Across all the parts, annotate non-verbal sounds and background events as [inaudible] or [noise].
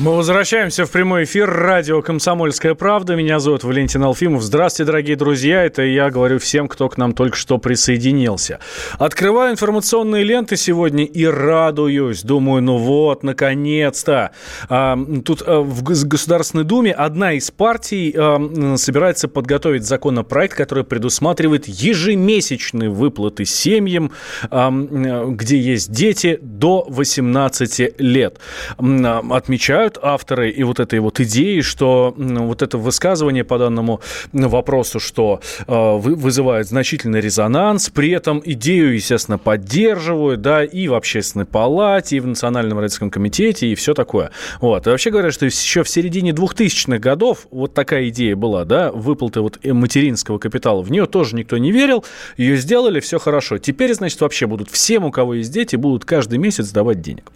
Мы возвращаемся в прямой эфир радио «Комсомольская правда». Меня зовут Валентин Алфимов. Здравствуйте, дорогие друзья. Это я говорю всем, кто к нам только что присоединился. Открываю информационные ленты сегодня и радуюсь. Думаю, ну вот, наконец-то. А, тут а, в Государственной Думе одна из партий а, собирается подготовить законопроект, который предусматривает ежемесячные выплаты семьям, где есть дети до 18 лет. Отмечаю считают авторы и вот этой вот идеи, что вот это высказывание по данному вопросу, что э, вызывает значительный резонанс, при этом идею, естественно, поддерживают, да, и в общественной палате, и в Национальном родительском комитете, и все такое. Вот. И вообще говорят, что еще в середине 2000-х годов вот такая идея была, да, выплаты вот материнского капитала. В нее тоже никто не верил, ее сделали, все хорошо. Теперь, значит, вообще будут всем, у кого есть дети, будут каждый месяц давать денег.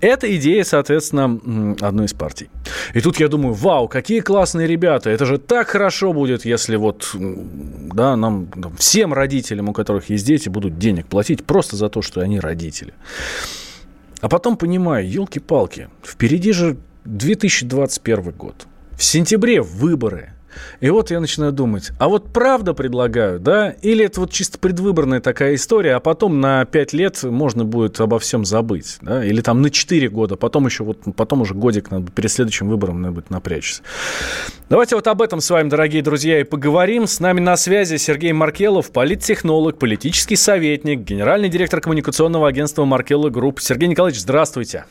Это идея, соответственно, одной из партий. И тут я думаю, вау, какие классные ребята, это же так хорошо будет, если вот, да, нам, всем родителям, у которых есть дети, будут денег платить просто за то, что они родители. А потом понимаю, елки-палки, впереди же 2021 год. В сентябре выборы – и вот я начинаю думать, а вот правда предлагаю, да? Или это вот чисто предвыборная такая история, а потом на 5 лет можно будет обо всем забыть, да? Или там на 4 года, потом еще вот, потом уже годик надо, перед следующим выбором надо будет напрячься. Давайте вот об этом с вами, дорогие друзья, и поговорим. С нами на связи Сергей Маркелов, политтехнолог, политический советник, генеральный директор коммуникационного агентства Маркелла Групп. Сергей Николаевич, здравствуйте.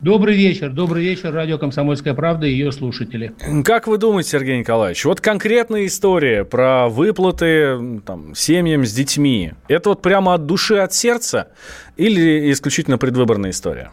Добрый вечер, добрый вечер, радио «Комсомольская правда» и ее слушатели. Как вы думаете, Сергей Николаевич, вот конкретная история про выплаты там, семьям с детьми, это вот прямо от души, от сердца или исключительно предвыборная история?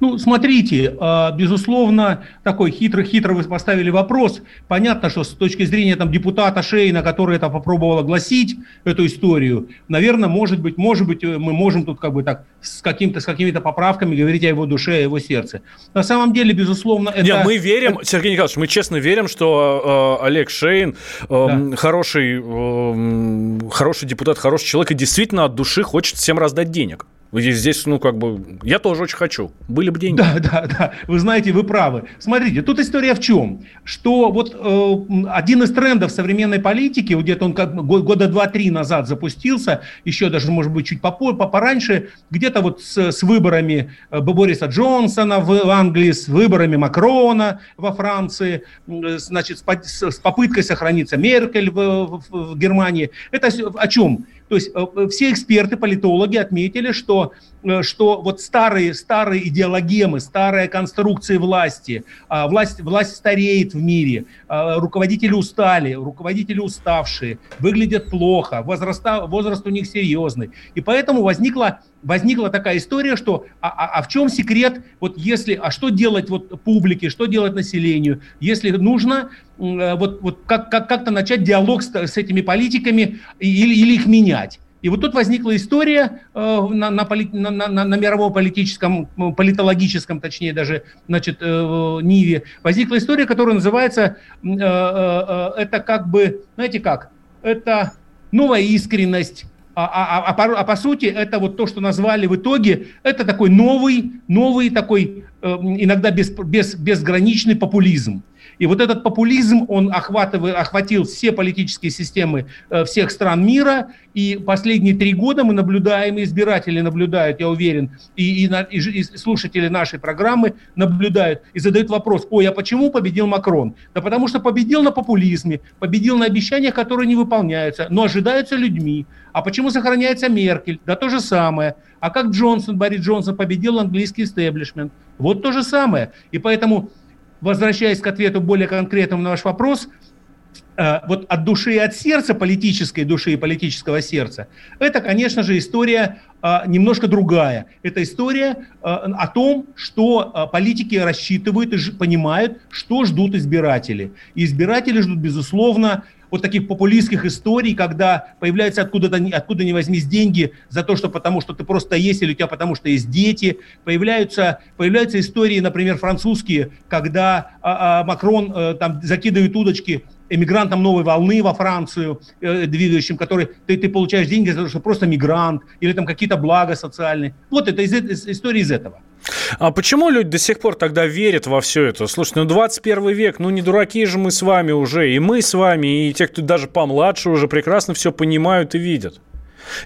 Ну, смотрите, а, безусловно, такой хитро-хитро вы поставили вопрос. Понятно, что с точки зрения там, депутата Шейна, который это попробовал огласить, эту историю, наверное, может быть, может быть, мы можем тут как бы так с, каким-то, с какими-то поправками говорить о его душе, о его сердце. На самом деле, безусловно, это... Нет, мы верим, Сергей Николаевич, мы честно верим, что э, Олег Шейн э, да. хороший, э, хороший депутат, хороший человек и действительно от души хочет всем раздать денег. Здесь, ну, как бы, я тоже очень хочу. Были бы деньги. Да, да, да. Вы знаете, вы правы. Смотрите, тут история в чем? Что вот э, один из трендов современной политики, где-то он как года два-три назад запустился, еще даже, может быть, чуть попозже, пораньше, где-то вот с, с выборами э, Бориса Джонсона в Англии, с выборами Макрона во Франции, значит, с, с попыткой сохраниться Меркель в, в, в Германии. Это о чем? То есть э, все эксперты, политологи отметили, что, э, что вот старые, старые идеологемы, старые конструкции власти, а, власть, власть стареет в мире, а, руководители устали, руководители уставшие, выглядят плохо, возраста, возраст у них серьезный. И поэтому возникла возникла такая история, что а, а, а в чем секрет, вот если, а что делать вот публике, что делать населению, если нужно э, вот, вот как, как, как-то начать диалог с, с этими политиками или, или их менять. И вот тут возникла история э, на, на, на, на, мировом политическом, политологическом, точнее даже, значит, э, Ниве, возникла история, которая называется, э, это как бы, знаете как, это новая искренность, а, а, а, по, а по сути это вот то, что назвали в итоге, это такой новый, новый такой иногда без, без, безграничный популизм. И вот этот популизм, он охватывает, охватил все политические системы э, всех стран мира. И последние три года мы наблюдаем, избиратели наблюдают, я уверен, и, и, и, слушатели нашей программы наблюдают и задают вопрос, ой, а почему победил Макрон? Да потому что победил на популизме, победил на обещаниях, которые не выполняются, но ожидаются людьми. А почему сохраняется Меркель? Да то же самое. А как Джонсон, Борис Джонсон победил английский истеблишмент? Вот то же самое. И поэтому возвращаясь к ответу более конкретному на ваш вопрос, вот от души и от сердца, политической души и политического сердца, это, конечно же, история э, немножко другая. Это история э, о том, что э, политики рассчитывают и понимают, что ждут избиратели. И избиратели ждут, безусловно, вот таких популистских историй, когда появляются откуда-то откуда не возьмись деньги за то, что потому что ты просто есть, или у тебя потому что есть дети. Появляются, появляются истории, например, французские, когда а, а, Макрон а, там закидывает удочки эмигрантам новой волны во Францию, э, двигающим, который ты, ты получаешь деньги за то, что просто мигрант, или там какие-то блага социальные. Вот это из, из, история из этого. А почему люди до сих пор тогда верят во все это? Слушай, ну 21 век, ну не дураки же мы с вами уже, и мы с вами, и те, кто даже помладше уже прекрасно все понимают и видят.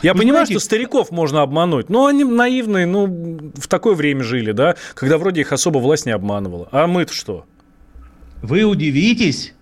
Я Вы понимаю, знаете, что стариков можно обмануть, но они наивные, ну, в такое время жили, да, когда вроде их особо власть не обманывала. А мы-то что? Вы удивитесь,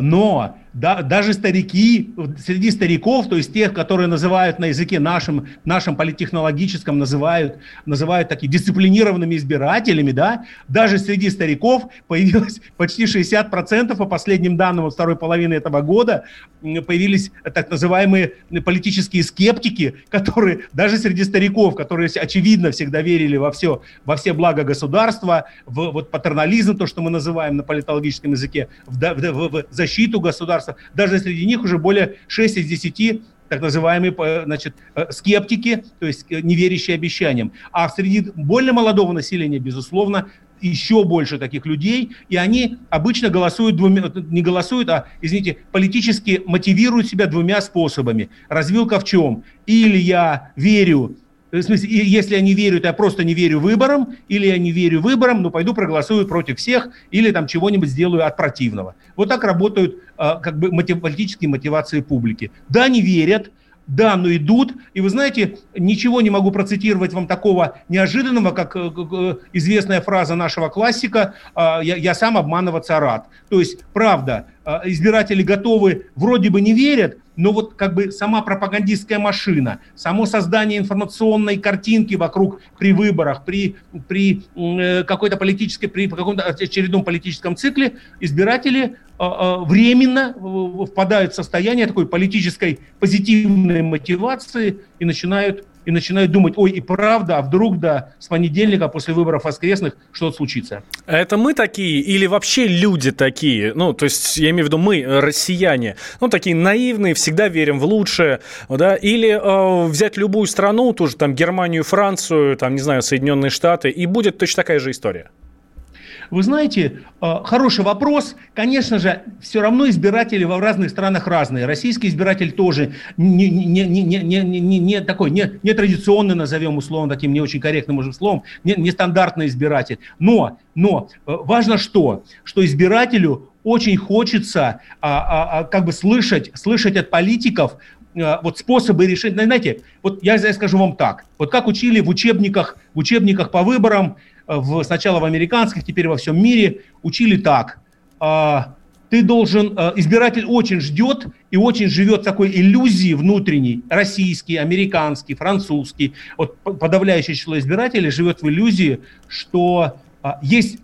но да, даже старики, среди стариков, то есть тех, которые называют на языке нашем, нашем политтехнологическом, называют, называют такими дисциплинированными избирателями, да, даже среди стариков появилось почти 60% по последним данным от второй половины этого года, появились так называемые политические скептики, которые даже среди стариков, которые очевидно всегда верили во все, во все блага государства, в вот патернализм, то, что мы называем на политологическом языке, в, в, в защиту государства, государства. Даже среди них уже более 6 из 10 так называемые э, значит, э, скептики, то есть э, не верящие обещаниям. А среди более молодого населения, безусловно, еще больше таких людей, и они обычно голосуют двумя, не голосуют, а, извините, политически мотивируют себя двумя способами. Развилка в чем? Или я верю в смысле, если я не верю, то я просто не верю выборам, или я не верю выборам, но пойду проголосую против всех, или там чего-нибудь сделаю от противного. Вот так работают а, как бы мотив, политические мотивации публики. Да, не верят, да, но идут. И вы знаете, ничего не могу процитировать вам такого неожиданного, как э, известная фраза нашего классика а, «я, я сам обманываться рад». То есть, правда, а, избиратели готовы, вроде бы не верят, но вот как бы сама пропагандистская машина, само создание информационной картинки вокруг при выборах, при, при э, какой-то политической, при каком-то очередном политическом цикле, избиратели временно впадают в состояние такой политической позитивной мотивации и начинают и начинают думать, ой, и правда, а вдруг да, с понедельника после выборов воскресных что-то случится. Это мы такие или вообще люди такие? Ну, то есть, я имею в виду мы, россияне, ну, такие наивные, всегда верим в лучшее, да? Или э, взять любую страну, тоже там Германию, Францию, там, не знаю, Соединенные Штаты, и будет точно такая же история. Вы знаете, э, хороший вопрос. Конечно же, все равно избиратели в разных странах разные. Российский избиратель тоже не, не, не, не, не, не, такой, не, не традиционный, назовем условно таким не очень корректным уже словом, не, не стандартный избиратель. Но, но э, важно что? Что избирателю очень хочется а, а, а, как бы слышать, слышать от политиков э, вот способы решения. Знаете, вот я скажу вам так. Вот как учили в учебниках, в учебниках по выборам, в, сначала в американских, теперь во всем мире, учили так. А, ты должен, а, избиратель очень ждет и очень живет такой иллюзии внутренней, российский, американский, французский. Вот подавляющее число избирателей живет в иллюзии, что а, есть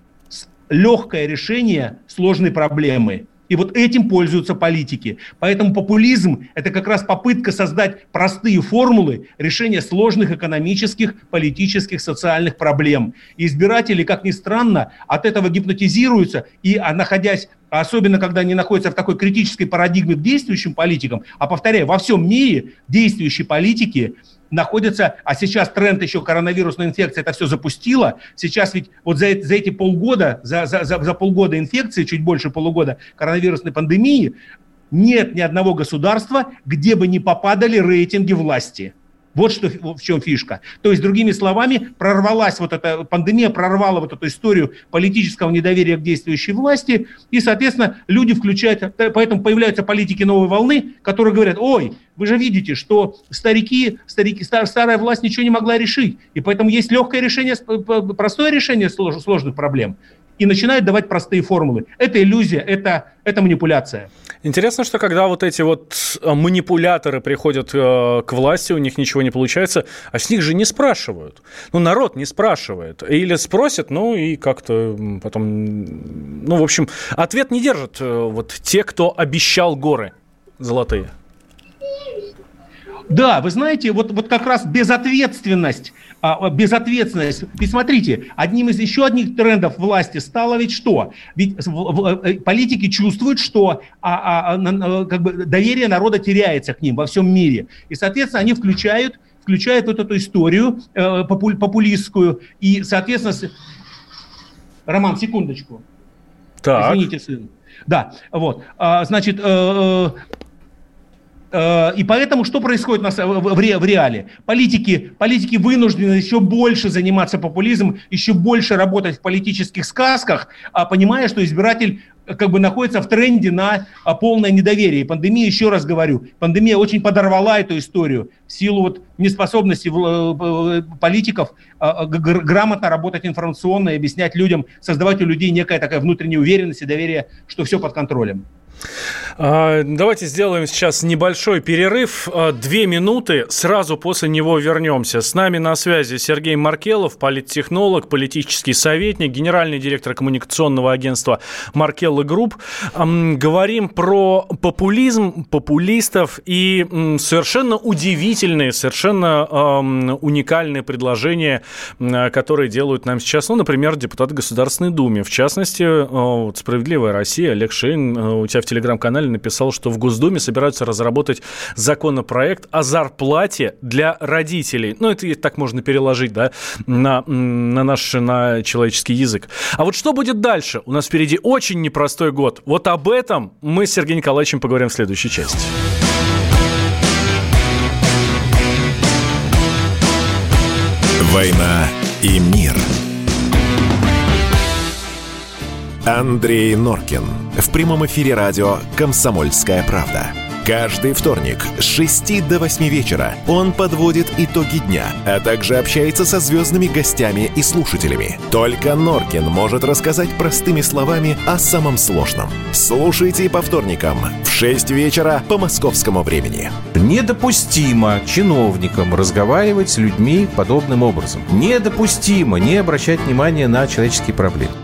легкое решение сложной проблемы – и вот этим пользуются политики. Поэтому популизм – это как раз попытка создать простые формулы решения сложных экономических, политических, социальных проблем. И избиратели, как ни странно, от этого гипнотизируются и, а, находясь особенно когда они находятся в такой критической парадигме к действующим политикам, а повторяю, во всем мире действующие политики – находятся, а сейчас тренд еще коронавирусной инфекции это все запустило. Сейчас ведь вот за, за эти полгода, за, за, за, за полгода инфекции, чуть больше полугода коронавирусной пандемии, нет ни одного государства, где бы не попадали рейтинги власти. Вот что, в чем фишка. То есть, другими словами, прорвалась вот эта пандемия, прорвала вот эту историю политического недоверия к действующей власти, и, соответственно, люди включают, поэтому появляются политики новой волны, которые говорят, ой, вы же видите, что старики, старики, стар, старая власть ничего не могла решить, и поэтому есть легкое решение, простое решение сложных проблем, и начинают давать простые формулы. Это иллюзия, это, это манипуляция. Интересно, что когда вот эти вот э, манипуляторы приходят э, к власти, у них ничего не получается, а с них же не спрашивают. Ну, народ не спрашивает. Или спросят, ну, и как-то потом... Ну, в общем, ответ не держат э, вот те, кто обещал горы золотые. Да, вы знаете, вот, вот как раз безответственность, а, безответственность. Ведь смотрите, одним из еще одних трендов власти стало ведь что? Ведь э, политики чувствуют, что а, а, а, как бы доверие народа теряется к ним во всем мире. И, соответственно, они включают, включают вот эту историю э, популь, популистскую. И, соответственно, Роман, секундочку. Так. Извините, сын. Да, вот. А, значит, э Э, и поэтому что происходит в реале? Политики, политики вынуждены еще больше заниматься популизмом, еще больше работать в политических сказках, а понимая, что избиратель э, как бы находится в тренде на полное недоверие. Пандемия, еще раз говорю, пандемия очень подорвала эту историю в силу вот неспособности э, политиков грамотно работать информационно и объяснять людям, создавать у людей некая такая внутренняя уверенность и доверие, что все под контролем. А, давайте сделаем сейчас небольшой перерыв. А, две минуты, сразу после него вернемся. С нами на связи Сергей Маркелов, политтехнолог, политический советник, генеральный директор коммуникационного агентства Маркелла Групп. Говорим про популизм, популистов и совершенно удивительные, совершенно уникальные предложения, которые делают нам сейчас, ну, например, депутат Государственной Думы. В частности, «Справедливая Россия» Олег Шейн у тебя в телеграм-канале написал, что в Госдуме собираются разработать законопроект о зарплате для родителей. Ну, это так можно переложить, да, на, на наш на человеческий язык. А вот что будет дальше? У нас впереди очень непростой год. Вот об этом мы с Сергеем Николаевичем поговорим в следующей части. «Война и мир» Андрей Норкин. В прямом эфире радио «Комсомольская правда». Каждый вторник с 6 до 8 вечера он подводит итоги дня, а также общается со звездными гостями и слушателями. Только Норкин может рассказать простыми словами о самом сложном. Слушайте по вторникам в 6 вечера по московскому времени. Недопустимо чиновникам разговаривать с людьми подобным образом. Недопустимо не обращать внимания на человеческие проблемы.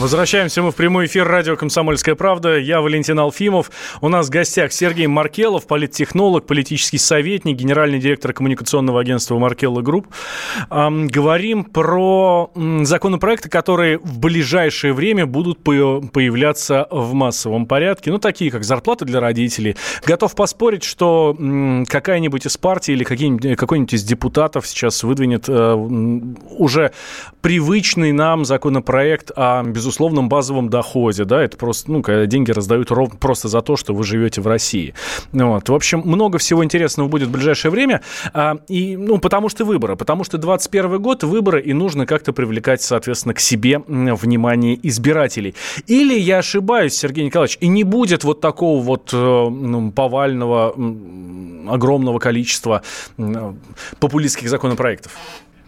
Возвращаемся мы в прямой эфир радио «Комсомольская правда». Я Валентин Алфимов. У нас в гостях Сергей Маркелов, политтехнолог, политический советник, генеральный директор коммуникационного агентства «Маркелла Групп». Говорим про законопроекты, которые в ближайшее время будут появляться в массовом порядке. Ну, такие, как зарплата для родителей. Готов поспорить, что какая-нибудь из партий или какой-нибудь из депутатов сейчас выдвинет э, уже привычный нам законопроект о, безусловно, безусловном базовом доходе, да, это просто, ну, когда деньги раздают ров... просто за то, что вы живете в России. Вот. В общем, много всего интересного будет в ближайшее время, а, и, ну, потому что выборы, потому что 21 год выборы, и нужно как-то привлекать, соответственно, к себе внимание избирателей. Или я ошибаюсь, Сергей Николаевич, и не будет вот такого вот э, ну, повального, огромного количества популистских законопроектов?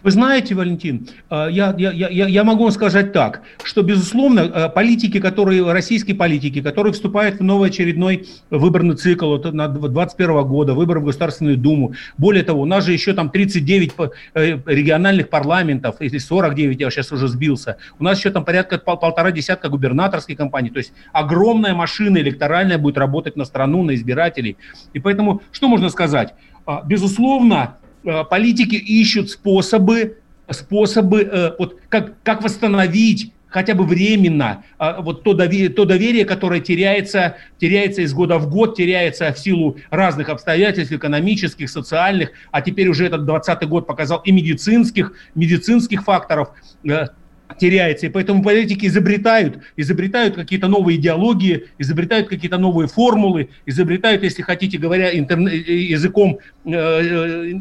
Вы знаете, Валентин, э, я, я, я, я могу сказать так, что, безусловно, э, политики, которые, российские политики, которые вступают в новый очередной выборный цикл вот, на 2021 года, выборы в Государственную Думу, более того, у нас же еще там 39 э, региональных парламентов, или 49, я сейчас уже сбился, у нас еще там порядка пол, полтора десятка губернаторских компаний, то есть огромная машина электоральная будет работать на страну, на избирателей. И поэтому, что можно сказать? Безусловно, политики ищут способы, способы э, вот, как, как восстановить хотя бы временно э, вот то доверие, то доверие, которое теряется, теряется из года в год, теряется в силу разных обстоятельств, экономических, социальных, а теперь уже этот 20 год показал и медицинских, медицинских факторов теряется. И поэтому политики изобретают, изобретают какие-то новые идеологии, изобретают какие-то новые формулы, изобретают, если хотите, говоря интерне- языком э,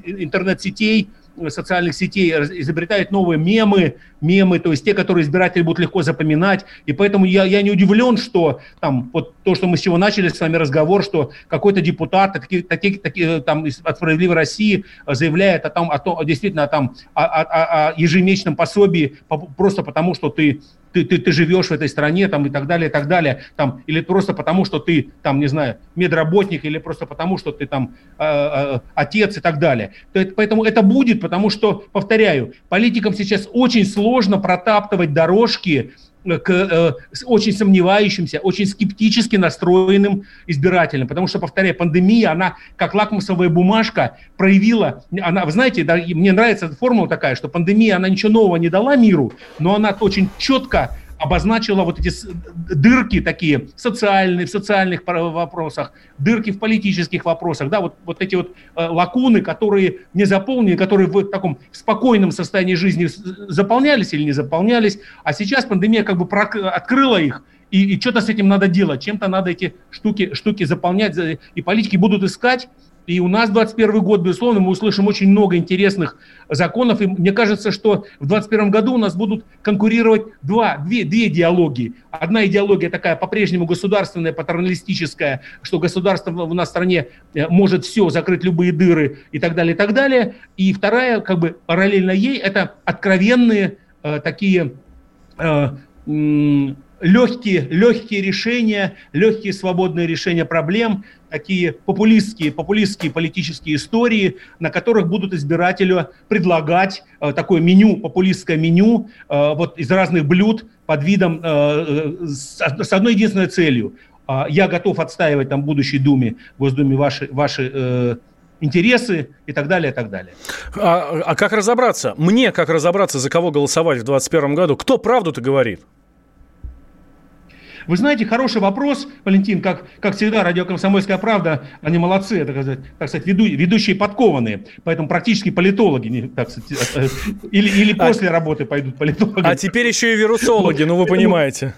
интернет-сетей, социальных сетей изобретают новые мемы, мемы, то есть те, которые избиратели будут легко запоминать. И поэтому я, я не удивлен, что там вот то, что мы с чего начали с вами разговор, что какой-то депутат такие, такие, такие, там, от «Справедливой России» заявляет о том, о том действительно там, о, о, о ежемесячном пособии просто потому, что ты ты, ты, ты живешь в этой стране, там, и так далее, и так далее, там, или просто потому, что ты, там, не знаю, медработник, или просто потому, что ты там э, э, отец и так далее. То это, поэтому это будет, потому что, повторяю, политикам сейчас очень сложно протаптывать дорожки к э, очень сомневающимся, очень скептически настроенным избирателям. Потому что, повторяю, пандемия, она как лакмусовая бумажка проявила, она, вы знаете, да, мне нравится формула такая, что пандемия, она ничего нового не дала миру, но она очень четко обозначила вот эти дырки такие социальные, в социальных вопросах, дырки в политических вопросах, да, вот, вот эти вот э, лакуны, которые не заполнены, которые в таком спокойном состоянии жизни заполнялись или не заполнялись, а сейчас пандемия как бы открыла их, и, и что-то с этим надо делать, чем-то надо эти штуки, штуки заполнять, и политики будут искать и у нас 21 год, безусловно, мы услышим очень много интересных законов. И мне кажется, что в 2021 году у нас будут конкурировать два, две, две идеологии. Одна идеология такая по-прежнему государственная, патерналистическая, что государство у нас в стране э, может все, закрыть любые дыры и так далее, и так далее. И вторая, как бы параллельно ей, это откровенные э, такие... Э, легкие, легкие решения, легкие свободные решения проблем, такие популистские, популистские политические истории, на которых будут избирателю предлагать э, такое меню, популистское меню э, вот из разных блюд под видом, э, э с, одной единственной целью. Э, я готов отстаивать там в будущей Думе, Госдуме ваши, ваши э, интересы и так далее, и так далее. А, а как разобраться? Мне как разобраться, за кого голосовать в 2021 году? Кто правду-то говорит? Вы знаете, хороший вопрос, Валентин, как, как всегда, радио «Комсомольская правда», они молодцы, это, так сказать, так сказать веду, ведущие подкованные, поэтому практически политологи, так сказать, э, э, или, или а после а, работы пойдут политологи. А теперь еще и вирусологи, ну вы понимаете.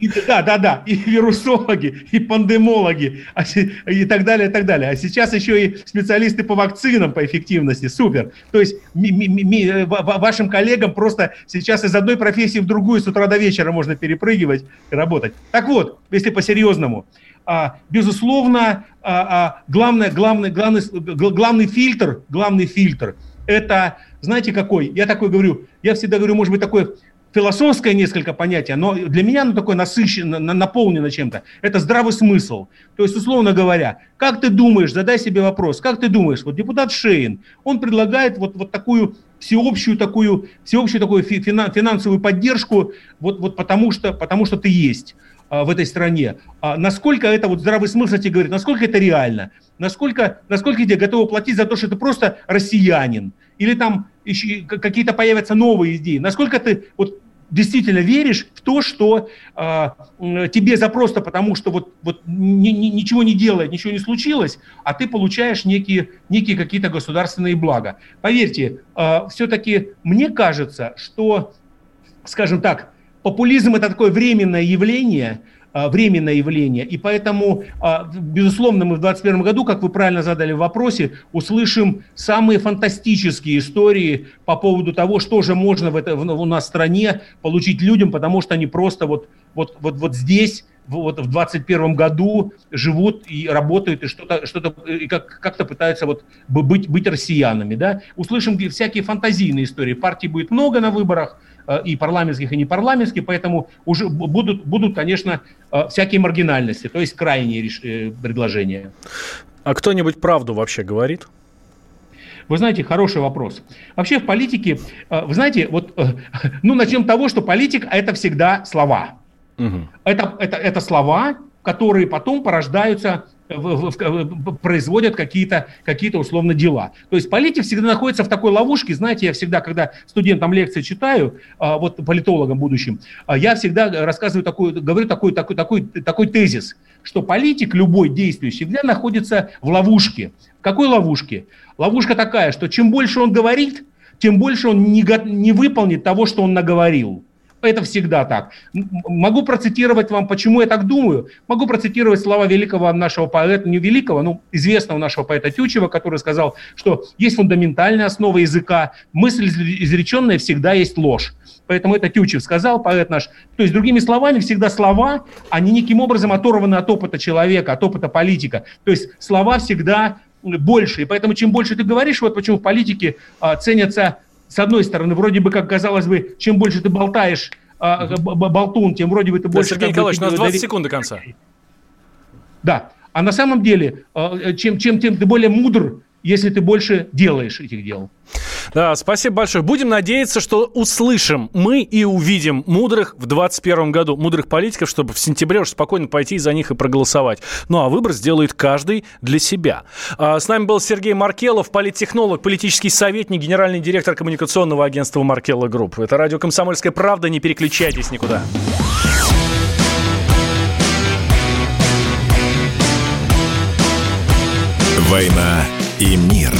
И, да, да, да, и вирусологи, и пандемологи, а и так далее, и так далее. А сейчас еще и специалисты по вакцинам, по эффективности. Супер. То есть ми, ми, ми, вашим коллегам просто сейчас из одной профессии в другую с утра до вечера можно перепрыгивать и работать. Так вот, если по-серьезному, а, безусловно, а, главное, главный, главный, главный фильтр, главный фильтр – это, знаете, какой? Я такой говорю, я всегда говорю, может быть, такой философское несколько понятие, но для меня оно такое насыщенно, наполнено чем-то. Это здравый смысл. То есть, условно говоря, как ты думаешь, задай себе вопрос, как ты думаешь, вот депутат Шейн, он предлагает вот, вот такую всеобщую такую, всеобщую такую финансовую поддержку, вот, вот потому, что, потому что ты есть а, в этой стране. А насколько это вот здравый смысл тебе говорит, насколько это реально, насколько, насколько тебе готовы платить за то, что ты просто россиянин, или там какие-то появятся новые идеи, насколько ты вот действительно веришь в то, что э, тебе за просто потому, что вот, вот ни, ни, ничего не делает, ничего не случилось, а ты получаешь некие, некие какие-то государственные блага. Поверьте, э, все-таки мне кажется, что, скажем так, популизм это такое временное явление – а, временное явление. И поэтому, а, безусловно, мы в 2021 году, как вы правильно задали в вопросе, услышим самые фантастические истории по поводу того, что же можно в это, у нас в стране получить людям, потому что они просто вот, вот, вот, вот здесь вот в 21 году живут и работают, и что-то, что-то и как, как-то пытаются вот быть, быть россиянами. Да? Услышим всякие фантазийные истории. Партий будет много на выборах, и парламентских, и непарламентских, поэтому уже будут, будут, конечно, э, всякие маргинальности, то есть крайние э, предложения. А кто-нибудь правду вообще говорит? Вы знаете, хороший вопрос. Вообще в политике, вы знаете, вот, [laughs] ну, начнем с того, что политик – это всегда слова. Угу. Это, это, это слова, которые потом порождаются производят какие-то какие условно дела. То есть политик всегда находится в такой ловушке. Знаете, я всегда, когда студентам лекции читаю, а, вот политологам будущим, а, я всегда рассказываю такой, говорю такой, такой, такой, такой тезис, что политик, любой действующий, всегда находится в ловушке. В какой ловушке? Ловушка такая, что чем больше он говорит, тем больше он не, не выполнит того, что он наговорил. Это всегда так. Могу процитировать вам, почему я так думаю. Могу процитировать слова великого нашего поэта, не великого, но известного нашего поэта Тючева, который сказал, что есть фундаментальная основа языка, мысль изреченная всегда есть ложь. Поэтому это Тючев сказал, поэт наш. То есть, другими словами, всегда слова, они неким образом оторваны от опыта человека, от опыта политика. То есть слова всегда больше. И поэтому чем больше ты говоришь, вот почему в политике а, ценятся с одной стороны, вроде бы, как казалось бы, чем больше ты болтаешь, э, болтун, тем вроде бы ты больше... Сергей Николаевич, у нас 20 секунд до конца. Да. А на самом деле, э, чем, чем, тем ты более мудр, если ты больше делаешь этих дел. Да, спасибо большое. Будем надеяться, что услышим мы и увидим мудрых в 2021 году, мудрых политиков, чтобы в сентябре уже спокойно пойти за них и проголосовать. Ну, а выбор сделает каждый для себя. А, с нами был Сергей Маркелов, политтехнолог, политический советник, генеральный директор коммуникационного агентства Маркелла Групп. Это радио «Комсомольская правда». Не переключайтесь никуда. «Война и мир»